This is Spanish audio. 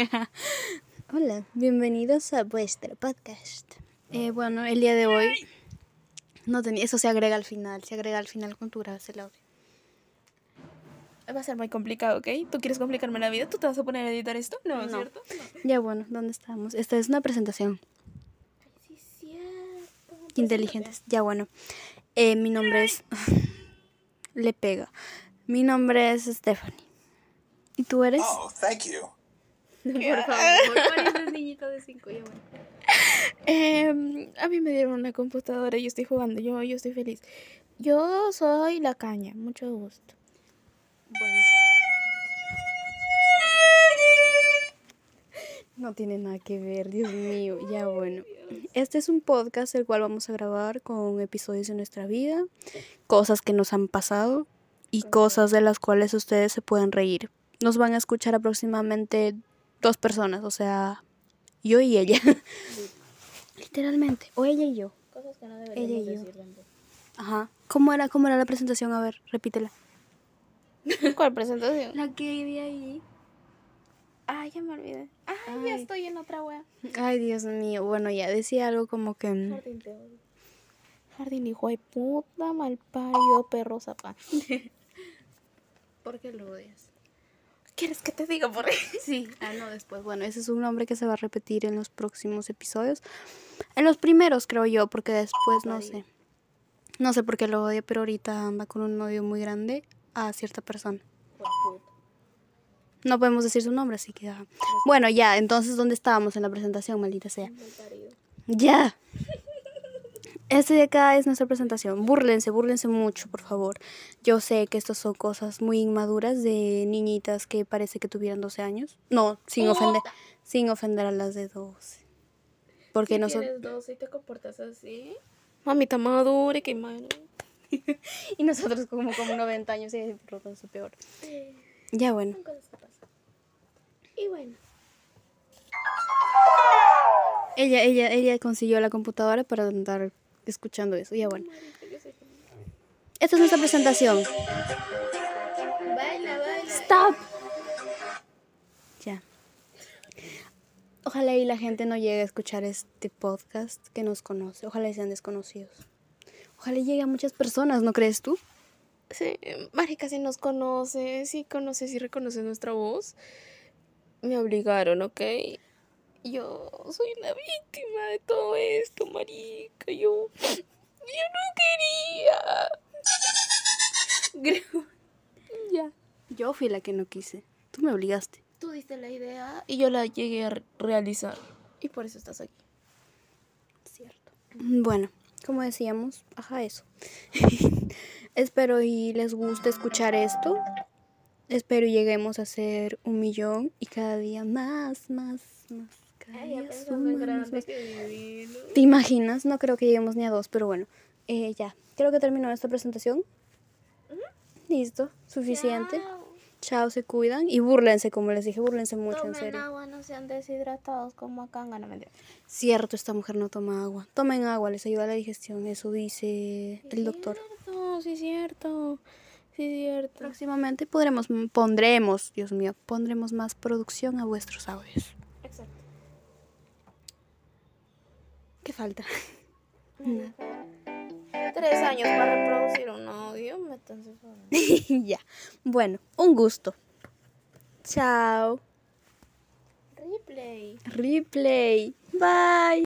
Hola, bienvenidos a vuestro podcast. Eh, bueno, el día de hoy no tenía, eso se agrega al final, se agrega al final cuando tú grabas el audio. Va a ser muy complicado, ¿ok? ¿Tú quieres complicarme la vida? ¿Tú te vas a poner a editar esto? No, No. ¿cierto? Ya bueno, ¿dónde estamos? Esta es una presentación. Sí, cierto. Inteligentes. Ya bueno. Eh, mi nombre es... Le pega. Mi nombre es Stephanie. ¿Y tú eres? Oh, thank you. Por favor, pareces niñito de 5 ya bueno. Eh, a mí me dieron una computadora y yo estoy jugando. Yo, yo estoy feliz. Yo soy la caña. Mucho gusto. Bueno. No tiene nada que ver, Dios mío, ya bueno. Este es un podcast el cual vamos a grabar con episodios de nuestra vida, cosas que nos han pasado y cosas de las cuales ustedes se pueden reír. Nos van a escuchar aproximadamente dos personas, o sea, yo y ella. Literalmente, o ella y yo. Cosas que no Ella y yo. Ajá. ¿Cómo era, cómo era la presentación? A ver, repítela. ¿Cuál presentación? La que vi ahí. Ay, ya me olvidé. Ay, Ay. ya estoy en otra wea. Ay, Dios mío. Bueno, ya decía algo como que... mm, Jardín te odio. Jardín, hijo de puta, mal parido, perro zapa. ¿Por qué lo odias? ¿Quieres que te diga por qué? Sí. Ah, no, después. Bueno, ese es un nombre que se va a repetir en los próximos episodios. En los primeros, creo yo, porque después no sé. No sé por qué lo odia, pero ahorita anda con un odio muy grande a cierta persona. No podemos decir su nombre, así que... ah. Bueno, ya, entonces, ¿dónde estábamos en la presentación, maldita sea? Ya. Este de acá es nuestra presentación. Búrlense, búrlense mucho, por favor. Yo sé que estas son cosas muy inmaduras de niñitas que parece que tuvieran 12 años. No, sin ofender, sin ofender a las de 12. Porque Si nosotros tienes 12 y te comportas así. Mamita madure, que madre. y nosotros como como 90 años y por tanto peor. Ya bueno. Son cosas que pasan. Y bueno. Ella ella ella consiguió la computadora para andar escuchando eso. Ya bueno. Esta es nuestra presentación. Baila, baila. Stop. Ya. Ojalá y la gente no llegue a escuchar este podcast que nos conoce. Ojalá y sean desconocidos. Ojalá y llegue a muchas personas, ¿no crees tú? Sí, Marica, si nos conoce, si conoce, si reconoce nuestra voz, me obligaron, ¿ok? Yo soy la víctima de todo esto, Marica. Yo, yo no quería. ya. Yo fui la que no quise. Tú me obligaste. Tú diste la idea y yo la llegué a re- realizar. Y por eso estás aquí. Cierto. Bueno, como decíamos, ajá, eso. Espero y les guste escuchar esto. Espero y lleguemos a ser un millón y cada día más, más, más. Más. ¿Te imaginas? No creo que lleguemos ni a dos, pero bueno. Eh, ya, creo que terminó esta presentación. Listo, suficiente. Chao, se cuidan y búrlense, como les dije, búrlense mucho, en serio. agua, no sean deshidratados como acá. No, mentira. Cierto, esta mujer no toma agua. Tomen agua, les ayuda a la digestión, eso dice el doctor. Cierto, sí, cierto. Sí, cierto. Próximamente podremos, pondremos, Dios mío, pondremos más producción a vuestros audios. ¿Qué falta? Tres años para reproducir un audio. Métanse ya. Bueno, un gusto. Chao. Replay. Replay. Bye.